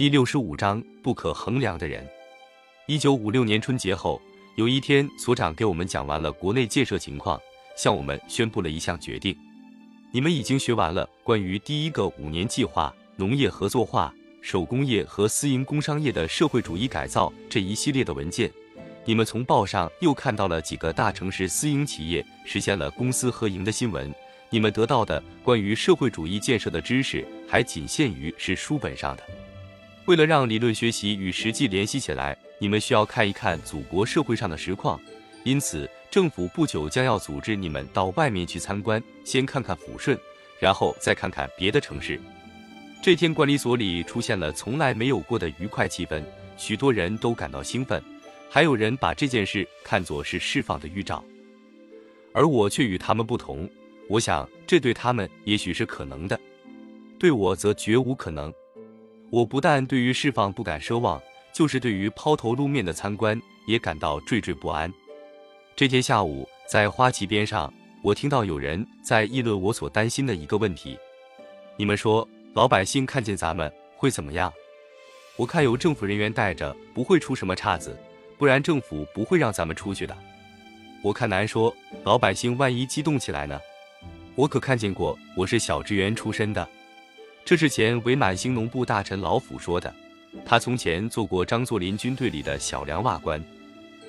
第六十五章不可衡量的人。一九五六年春节后，有一天，所长给我们讲完了国内建设情况，向我们宣布了一项决定：你们已经学完了关于第一个五年计划、农业合作化、手工业和私营工商业的社会主义改造这一系列的文件。你们从报上又看到了几个大城市私营企业实现了公私合营的新闻。你们得到的关于社会主义建设的知识还仅限于是书本上的。为了让理论学习与实际联系起来，你们需要看一看祖国社会上的实况。因此，政府不久将要组织你们到外面去参观，先看看抚顺，然后再看看别的城市。这天，管理所里出现了从来没有过的愉快气氛，许多人都感到兴奋。还有人把这件事看作是释放的预兆，而我却与他们不同。我想，这对他们也许是可能的，对我则绝无可能。我不但对于释放不敢奢望，就是对于抛头露面的参观也感到惴惴不安。这天下午，在花旗边上，我听到有人在议论我所担心的一个问题：你们说，老百姓看见咱们会怎么样？我看有政府人员带着，不会出什么岔子。不然政府不会让咱们出去的。我看难说，老百姓万一激动起来呢？我可看见过，我是小职员出身的。这是前伪满兴农部大臣老府说的。他从前做过张作霖军队里的小梁瓦官。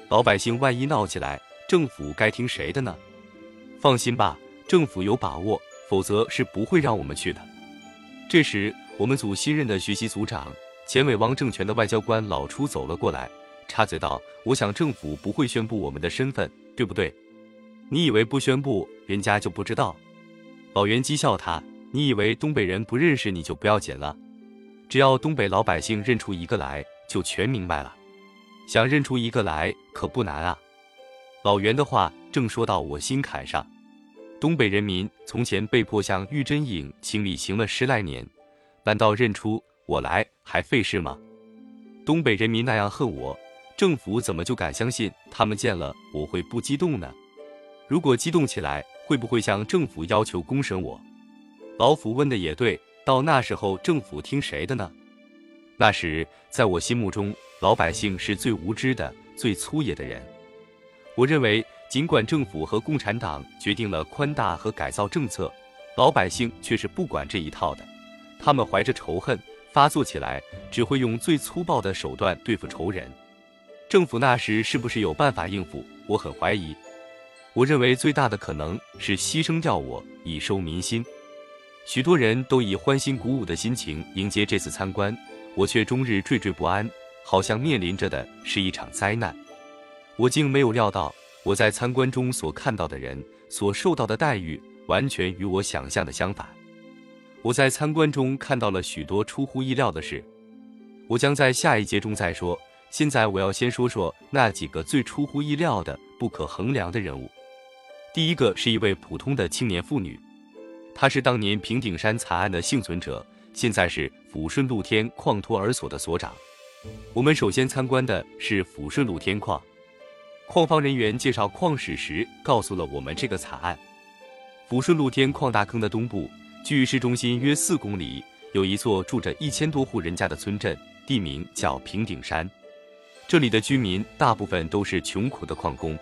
老百姓万一闹起来，政府该听谁的呢？放心吧，政府有把握，否则是不会让我们去的。这时，我们组新任的学习组长，前伪汪政权的外交官老初走了过来。插嘴道：“我想政府不会宣布我们的身份，对不对？你以为不宣布，人家就不知道？”老袁讥笑他：“你以为东北人不认识你就不要紧了？只要东北老百姓认出一个来，就全明白了。想认出一个来可不难啊！”老袁的话正说到我心坎上。东北人民从前被迫向玉真影行礼行了十来年，难道认出我来还费事吗？东北人民那样恨我。政府怎么就敢相信他们见了我会不激动呢？如果激动起来，会不会向政府要求公审我？老府问的也对，到那时候政府听谁的呢？那时在我心目中，老百姓是最无知的、最粗野的人。我认为，尽管政府和共产党决定了宽大和改造政策，老百姓却是不管这一套的。他们怀着仇恨发作起来，只会用最粗暴的手段对付仇人。政府那时是不是有办法应付？我很怀疑。我认为最大的可能是牺牲掉我，以收民心。许多人都以欢欣鼓舞的心情迎接这次参观，我却终日惴惴不安，好像面临着的是一场灾难。我竟没有料到，我在参观中所看到的人所受到的待遇，完全与我想象的相反。我在参观中看到了许多出乎意料的事，我将在下一节中再说。现在我要先说说那几个最出乎意料的、不可衡量的人物。第一个是一位普通的青年妇女，他是当年平顶山惨案的幸存者，现在是抚顺露天矿托儿所的所长。我们首先参观的是抚顺露天矿，矿方人员介绍矿史时告诉了我们这个惨案。抚顺露天矿大坑的东部，距市中心约四公里，有一座住着一千多户人家的村镇，地名叫平顶山。这里的居民大部分都是穷苦的矿工。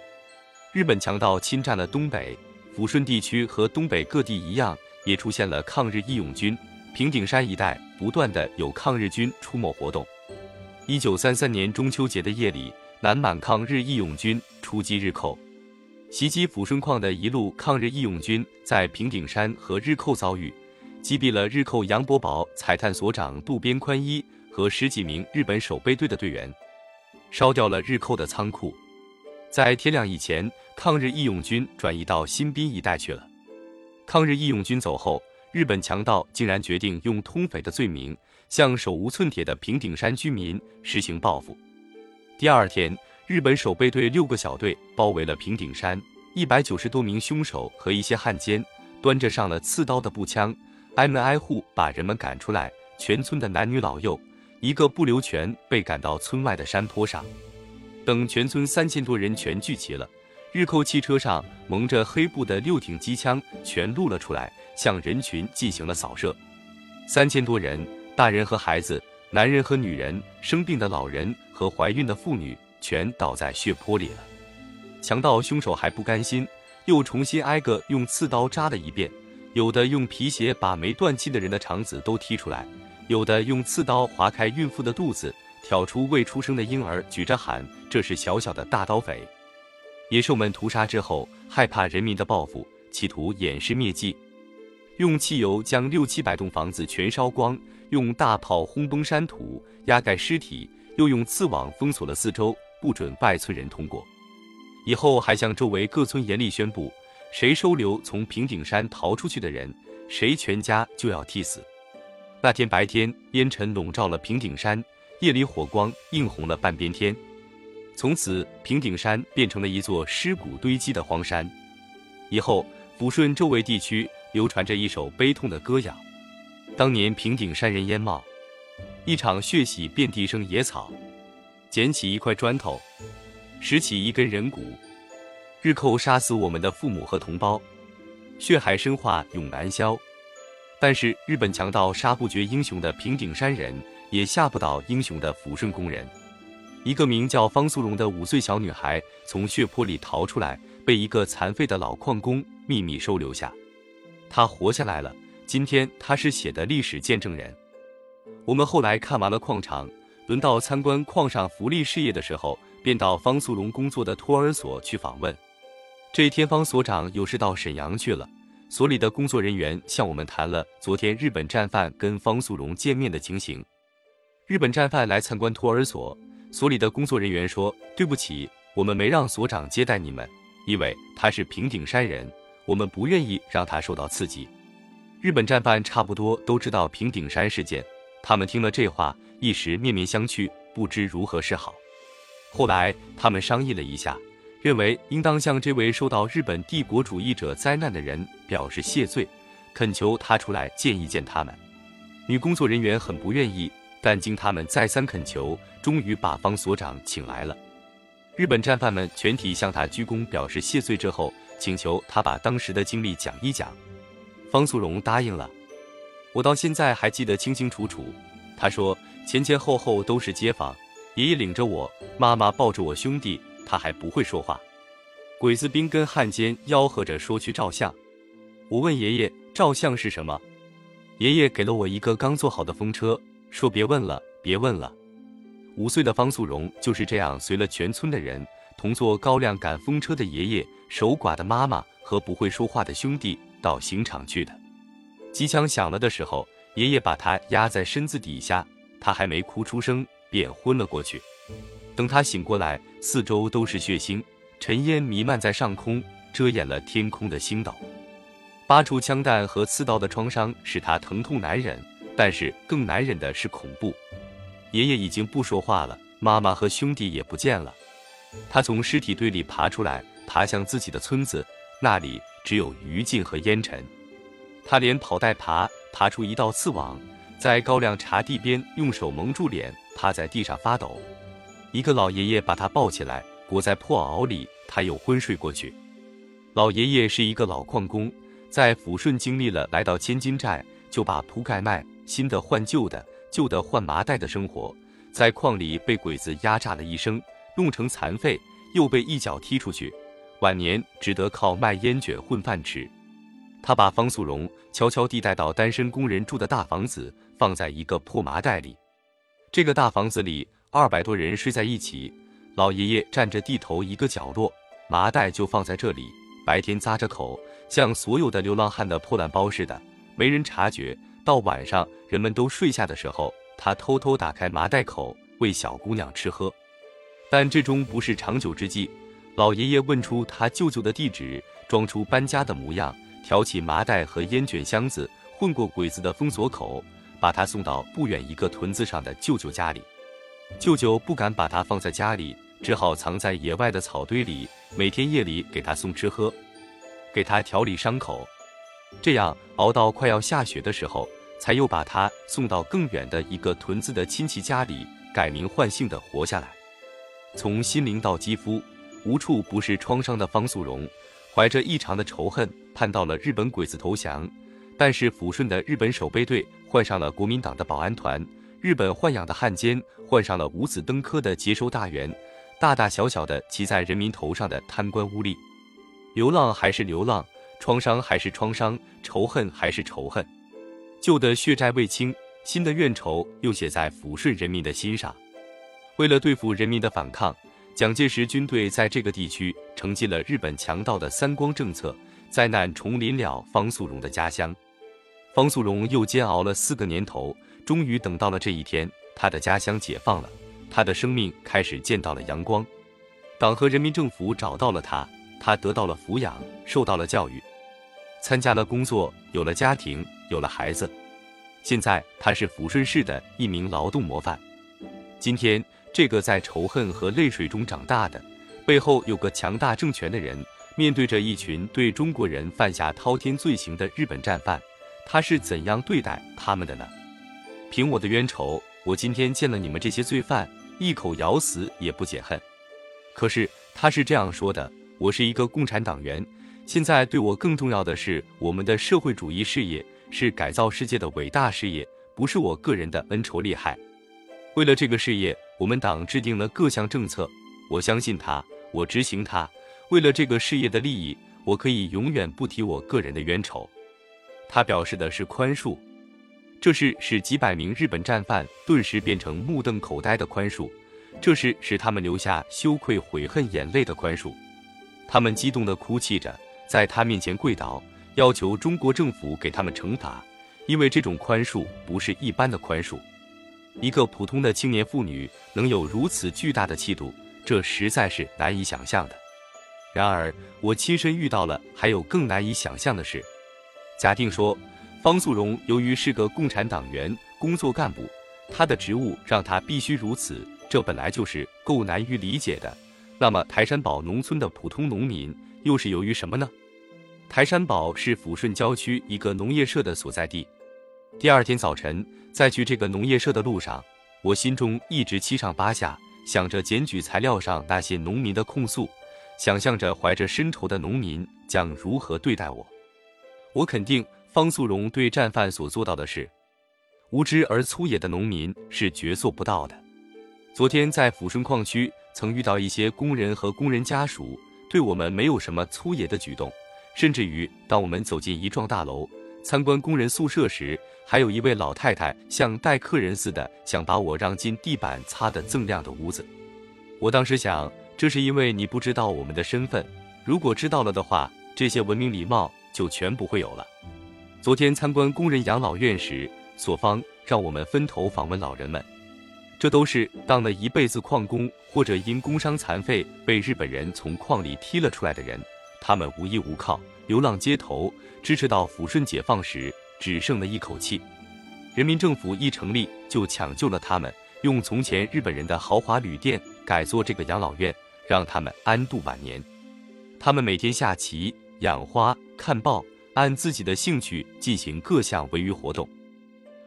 日本强盗侵占了东北，抚顺地区和东北各地一样，也出现了抗日义勇军。平顶山一带不断的有抗日军出没活动。一九三三年中秋节的夜里，南满抗日义勇军出击日寇，袭击抚顺矿的一路抗日义勇军在平顶山和日寇遭遇，击毙了日寇杨伯宝采探所长渡边宽一和十几名日本守备队的队员。烧掉了日寇的仓库，在天亮以前，抗日义勇军转移到新宾一带去了。抗日义勇军走后，日本强盗竟然决定用通匪的罪名，向手无寸铁的平顶山居民实行报复。第二天，日本守备队六个小队包围了平顶山，一百九十多名凶手和一些汉奸，端着上了刺刀的步枪，挨门挨户把人们赶出来，全村的男女老幼。一个不留全被赶到村外的山坡上，等全村三千多人全聚齐了，日寇汽车上蒙着黑布的六挺机枪全露了出来，向人群进行了扫射。三千多人，大人和孩子男人和女人、生病的老人和怀孕的妇女全倒在血泊里了。强盗凶手还不甘心，又重新挨个用刺刀扎了一遍，有的用皮鞋把没断气的人的肠子都踢出来，有的用刺刀划开孕妇的肚子，挑出未出生的婴儿，举着喊：“这是小小的大刀匪。”野兽们屠杀之后，害怕人民的报复，企图掩饰灭迹，用汽油将六七百栋房子全烧光，用大炮轰崩山土，压盖尸体，又用刺网封锁了四周，不准外村人通过。以后还向周围各村严厉宣布：谁收留从平顶山逃出去的人，谁全家就要替死。那天白天，烟尘笼罩了平顶山，夜里火光映红了半边天。从此，平顶山变成了一座尸骨堆积的荒山。以后，抚顺周围地区流传着一首悲痛的歌谣：当年平顶山人烟冒，一场血洗遍地生野草，捡起一块砖头。拾起一根人骨，日寇杀死我们的父母和同胞，血海深化永难消。但是日本强盗杀不绝英雄的平顶山人，也吓不倒英雄的抚顺工人。一个名叫方素荣的五岁小女孩从血泊里逃出来，被一个残废的老矿工秘密收留下。她活下来了，今天她是血的历史见证人。我们后来看完了矿场，轮到参观矿上福利事业的时候。便到方素荣工作的托儿所去访问。这一天，方所长有事到沈阳去了。所里的工作人员向我们谈了昨天日本战犯跟方素荣见面的情形。日本战犯来参观托儿所，所里的工作人员说：“对不起，我们没让所长接待你们，因为他是平顶山人，我们不愿意让他受到刺激。”日本战犯差不多都知道平顶山事件，他们听了这话，一时面面相觑，不知如何是好。后来，他们商议了一下，认为应当向这位受到日本帝国主义者灾难的人表示谢罪，恳求他出来见一见他们。女工作人员很不愿意，但经他们再三恳求，终于把方所长请来了。日本战犯们全体向他鞠躬表示谢罪之后，请求他把当时的经历讲一讲。方素荣答应了。我到现在还记得清清楚楚。他说前前后后都是街坊。爷爷领着我，妈妈抱着我兄弟，他还不会说话。鬼子兵跟汉奸吆喝着说去照相。我问爷爷照相是什么，爷爷给了我一个刚做好的风车，说别问了，别问了。五岁的方素荣就是这样随了全村的人，同坐高粱赶风车的爷爷、守寡的妈妈和不会说话的兄弟到刑场去的。机枪响了的时候，爷爷把他压在身子底下，他还没哭出声。便昏了过去。等他醒过来，四周都是血腥，尘烟弥漫在上空，遮掩了天空的星斗。八处枪弹和刺刀的创伤使他疼痛难忍，但是更难忍的是恐怖。爷爷已经不说话了，妈妈和兄弟也不见了。他从尸体堆里爬出来，爬向自己的村子，那里只有余烬和烟尘。他连跑带爬，爬出一道刺网。在高粱茶地边，用手蒙住脸，趴在地上发抖。一个老爷爷把他抱起来，裹在破袄里，他又昏睡过去。老爷爷是一个老矿工，在抚顺经历了来到千金寨就把铺盖卖，新的换旧的，旧的换麻袋的生活，在矿里被鬼子压榨了一生，弄成残废，又被一脚踢出去，晚年只得靠卖烟卷混饭吃。他把方素荣悄悄地带到单身工人住的大房子。放在一个破麻袋里，这个大房子里二百多人睡在一起。老爷爷占着地头一个角落，麻袋就放在这里，白天扎着口，像所有的流浪汉的破烂包似的，没人察觉。到晚上人们都睡下的时候，他偷偷打开麻袋口喂小姑娘吃喝。但这终不是长久之计。老爷爷问出他舅舅的地址，装出搬家的模样，挑起麻袋和烟卷箱子，混过鬼子的封锁口。把他送到不远一个屯子上的舅舅家里，舅舅不敢把他放在家里，只好藏在野外的草堆里，每天夜里给他送吃喝，给他调理伤口，这样熬到快要下雪的时候，才又把他送到更远的一个屯子的亲戚家里，改名换姓的活下来。从心灵到肌肤，无处不是创伤的方素荣，怀着异常的仇恨，盼到了日本鬼子投降。但是抚顺的日本守备队换上了国民党的保安团，日本豢养的汉奸换上了五子登科的接收大员，大大小小的骑在人民头上的贪官污吏。流浪还是流浪，创伤还是创伤，仇恨还是仇恨。旧的血债未清，新的怨仇又写在抚顺人民的心上。为了对付人民的反抗，蒋介石军队在这个地区承继了日本强盗的三光政策，灾难重临了方素荣的家乡。方素荣又煎熬了四个年头，终于等到了这一天，他的家乡解放了，他的生命开始见到了阳光。党和人民政府找到了他，他得到了抚养，受到了教育，参加了工作，有了家庭，有了孩子。现在他是抚顺市的一名劳动模范。今天，这个在仇恨和泪水中长大的，背后有个强大政权的人，面对着一群对中国人犯下滔天罪行的日本战犯。他是怎样对待他们的呢？凭我的冤仇，我今天见了你们这些罪犯，一口咬死也不解恨。可是他是这样说的：我是一个共产党员，现在对我更重要的是我们的社会主义事业，是改造世界的伟大事业，不是我个人的恩仇利害。为了这个事业，我们党制定了各项政策，我相信他，我执行他。为了这个事业的利益，我可以永远不提我个人的冤仇。他表示的是宽恕，这是使几百名日本战犯顿时变成目瞪口呆的宽恕，这是使他们留下羞愧悔恨眼泪的宽恕。他们激动地哭泣着，在他面前跪倒，要求中国政府给他们惩罚，因为这种宽恕不是一般的宽恕。一个普通的青年妇女能有如此巨大的气度，这实在是难以想象的。然而，我亲身遇到了还有更难以想象的事。假定说，方素荣由于是个共产党员、工作干部，他的职务让他必须如此，这本来就是够难于理解的。那么，台山堡农村的普通农民又是由于什么呢？台山堡是抚顺郊区一个农业社的所在地。第二天早晨，在去这个农业社的路上，我心中一直七上八下，想着检举材料上那些农民的控诉，想象着怀着深仇的农民将如何对待我。我肯定方素荣对战犯所做到的事，无知而粗野的农民是绝做不到的。昨天在抚顺矿区曾遇到一些工人和工人家属，对我们没有什么粗野的举动，甚至于当我们走进一幢大楼参观工人宿舍时，还有一位老太太像待客人似的，想把我让进地板擦得锃亮的屋子。我当时想，这是因为你不知道我们的身份，如果知道了的话，这些文明礼貌。就全不会有了。昨天参观工人养老院时，所方让我们分头访问老人们，这都是当了一辈子矿工或者因工伤残废被日本人从矿里踢了出来的人，他们无依无靠，流浪街头，支持到抚顺解放时只剩了一口气。人民政府一成立就抢救了他们，用从前日本人的豪华旅店改做这个养老院，让他们安度晚年。他们每天下棋。养花、看报，按自己的兴趣进行各项文娱活动。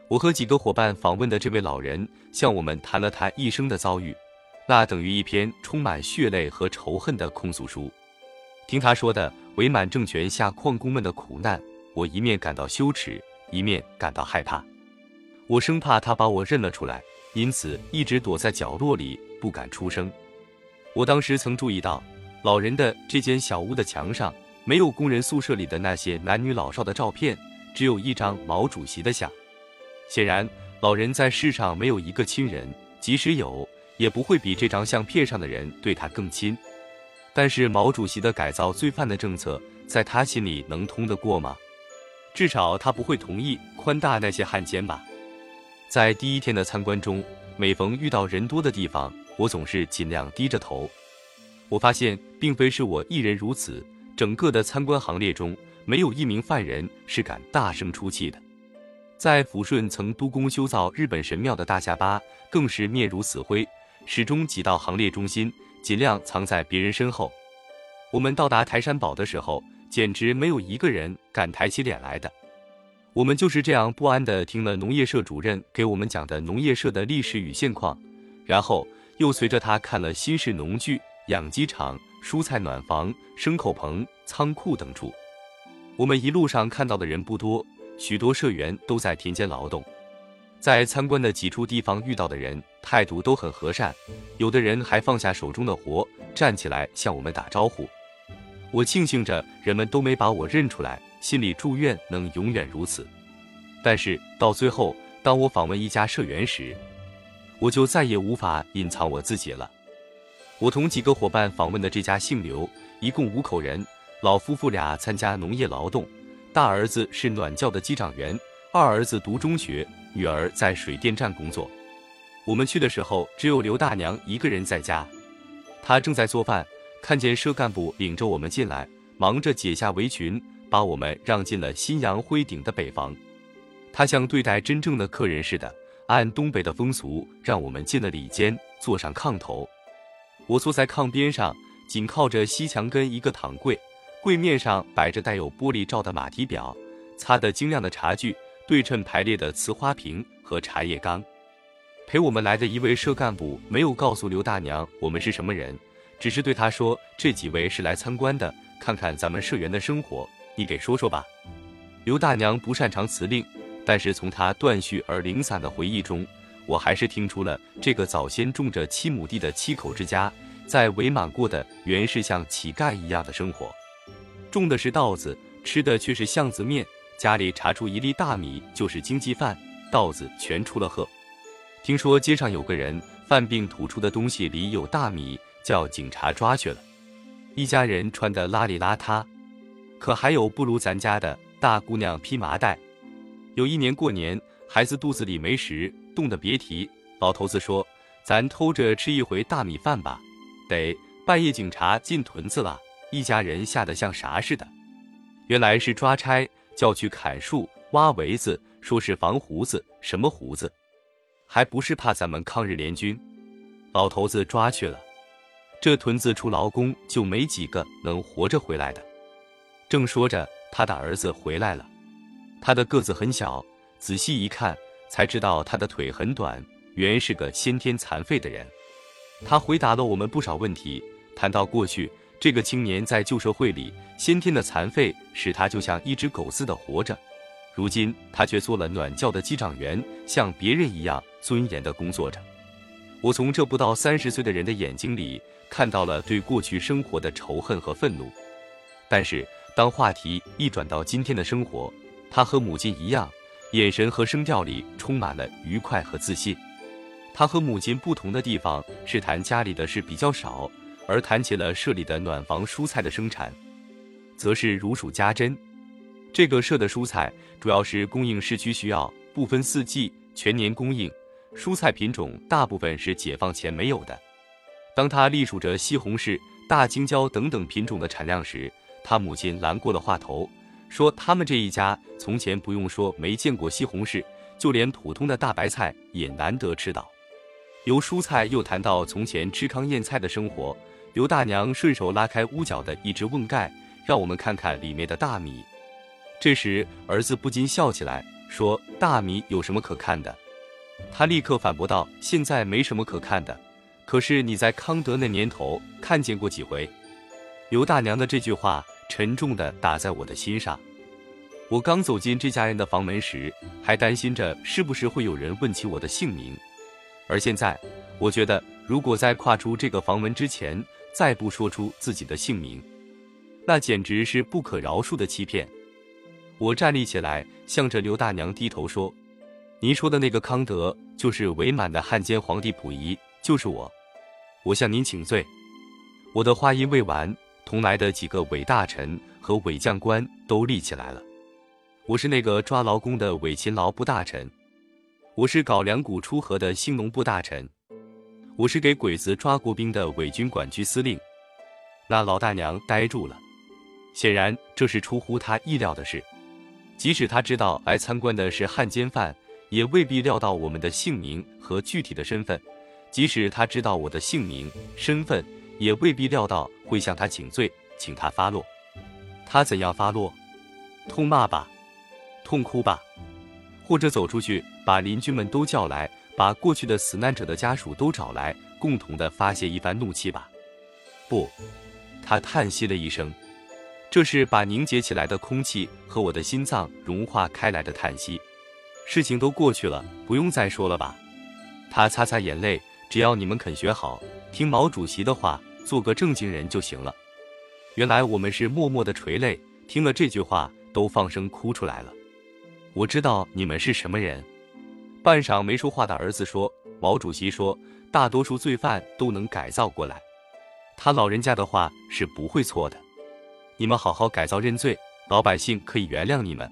我和几个伙伴访问的这位老人向我们谈了他一生的遭遇，那等于一篇充满血泪和仇恨的控诉书。听他说的伪满政权下矿工们的苦难，我一面感到羞耻，一面感到害怕。我生怕他把我认了出来，因此一直躲在角落里不敢出声。我当时曾注意到，老人的这间小屋的墙上。没有工人宿舍里的那些男女老少的照片，只有一张毛主席的像。显然，老人在世上没有一个亲人，即使有，也不会比这张相片上的人对他更亲。但是，毛主席的改造罪犯的政策，在他心里能通得过吗？至少他不会同意宽大那些汉奸吧。在第一天的参观中，每逢遇到人多的地方，我总是尽量低着头。我发现，并非是我一人如此。整个的参观行列中，没有一名犯人是敢大声出气的。在抚顺曾督工修造日本神庙的大下巴，更是面如死灰，始终挤到行列中心，尽量藏在别人身后。我们到达台山堡的时候，简直没有一个人敢抬起脸来的。我们就是这样不安地听了农业社主任给我们讲的农业社的历史与现况，然后又随着他看了新式农具、养鸡场。蔬菜暖房、牲口棚、仓库等处，我们一路上看到的人不多，许多社员都在田间劳动。在参观的几处地方遇到的人态度都很和善，有的人还放下手中的活，站起来向我们打招呼。我庆幸着人们都没把我认出来，心里祝愿能永远如此。但是到最后，当我访问一家社员时，我就再也无法隐藏我自己了。我同几个伙伴访问的这家姓刘，一共五口人，老夫妇俩参加农业劳动，大儿子是暖教的机长员，二儿子读中学，女儿在水电站工作。我们去的时候，只有刘大娘一个人在家，她正在做饭。看见社干部领着我们进来，忙着解下围裙，把我们让进了新阳灰顶的北房。她像对待真正的客人似的，按东北的风俗，让我们进了里间，坐上炕头。我坐在炕边上，紧靠着西墙根一个躺柜，柜面上摆着带有玻璃罩的马蹄表，擦得晶亮的茶具，对称排列的瓷花瓶和茶叶缸。陪我们来的一位社干部没有告诉刘大娘我们是什么人。只是对他说：“这几位是来参观的，看看咱们社员的生活，你给说说吧。”刘大娘不擅长辞令，但是从她断续而零散的回忆中，我还是听出了这个早先种着七亩地的七口之家，在伪满过的原是像乞丐一样的生活，种的是稻子，吃的却是巷子面，家里查出一粒大米就是经济饭，稻子全出了贺。听说街上有个人犯病吐出的东西里有大米。叫警察抓去了，一家人穿得邋里邋遢，可还有不如咱家的大姑娘披麻袋。有一年过年，孩子肚子里没食，冻得别提。老头子说：“咱偷着吃一回大米饭吧。”得半夜警察进屯子了，一家人吓得像啥似的。原来是抓差，叫去砍树、挖围子，说是防胡子，什么胡子？还不是怕咱们抗日联军。老头子抓去了。这屯子出劳工就没几个能活着回来的。正说着，他的儿子回来了。他的个子很小，仔细一看才知道他的腿很短，原是个先天残废的人。他回答了我们不少问题，谈到过去这个青年在旧社会里先天的残废使他就像一只狗似的活着，如今他却做了暖教的机长员，像别人一样尊严的工作着。我从这不到三十岁的人的眼睛里。看到了对过去生活的仇恨和愤怒，但是当话题一转到今天的生活，他和母亲一样，眼神和声调里充满了愉快和自信。他和母亲不同的地方是谈家里的事比较少，而谈起了社里的暖房蔬菜的生产，则是如数家珍。这个社的蔬菜主要是供应市区需要，不分四季，全年供应。蔬菜品种大部分是解放前没有的。当他隶属着西红柿、大青椒等等品种的产量时，他母亲拦过了话头，说：“他们这一家从前不用说没见过西红柿，就连普通的大白菜也难得吃到。”由蔬菜又谈到从前吃糠咽菜的生活，刘大娘顺手拉开屋角的一只瓮盖，让我们看看里面的大米。这时儿子不禁笑起来，说：“大米有什么可看的？”他立刻反驳道：“现在没什么可看的。”可是你在康德那年头看见过几回？刘大娘的这句话沉重地打在我的心上。我刚走进这家人的房门时，还担心着是不是会有人问起我的姓名，而现在，我觉得如果在跨出这个房门之前再不说出自己的姓名，那简直是不可饶恕的欺骗。我站立起来，向着刘大娘低头说：“您说的那个康德，就是伪满的汉奸皇帝溥仪。”就是我，我向您请罪。我的话音未完，同来的几个伪大臣和伪将官都立起来了。我是那个抓劳工的伪勤劳部大臣，我是搞粮谷出河的兴农部大臣，我是给鬼子抓国兵的伪军管区司令。那老大娘呆住了，显然这是出乎她意料的事。即使他知道来参观的是汉奸犯，也未必料到我们的姓名和具体的身份。即使他知道我的姓名、身份，也未必料到会向他请罪，请他发落。他怎样发落？痛骂吧，痛哭吧，或者走出去，把邻居们都叫来，把过去的死难者的家属都找来，共同的发泄一番怒气吧。不，他叹息了一声，这是把凝结起来的空气和我的心脏融化开来的叹息。事情都过去了，不用再说了吧。他擦擦眼泪，只要你们肯学好，听毛主席的话，做个正经人就行了。原来我们是默默的垂泪，听了这句话都放声哭出来了。我知道你们是什么人。半晌没说话的儿子说：“毛主席说，大多数罪犯都能改造过来，他老人家的话是不会错的。你们好好改造认罪，老百姓可以原谅你们。”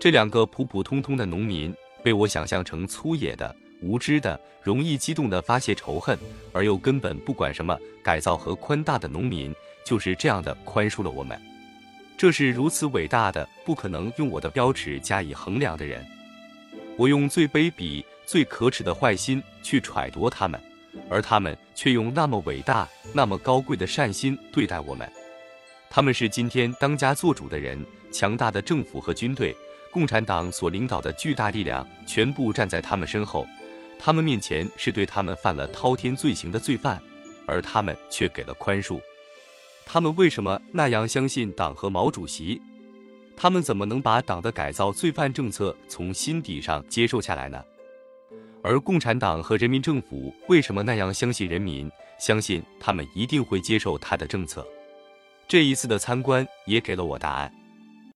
这两个普普通通的农民被我想象成粗野的、无知的、容易激动的发泄仇恨，而又根本不管什么改造和宽大的农民，就是这样的宽恕了我们。这是如此伟大的，不可能用我的标尺加以衡量的人。我用最卑鄙、最可耻的坏心去揣度他们，而他们却用那么伟大、那么高贵的善心对待我们。他们是今天当家作主的人，强大的政府和军队。共产党所领导的巨大力量全部站在他们身后，他们面前是对他们犯了滔天罪行的罪犯，而他们却给了宽恕。他们为什么那样相信党和毛主席？他们怎么能把党的改造罪犯政策从心底上接受下来呢？而共产党和人民政府为什么那样相信人民，相信他们一定会接受他的政策？这一次的参观也给了我答案。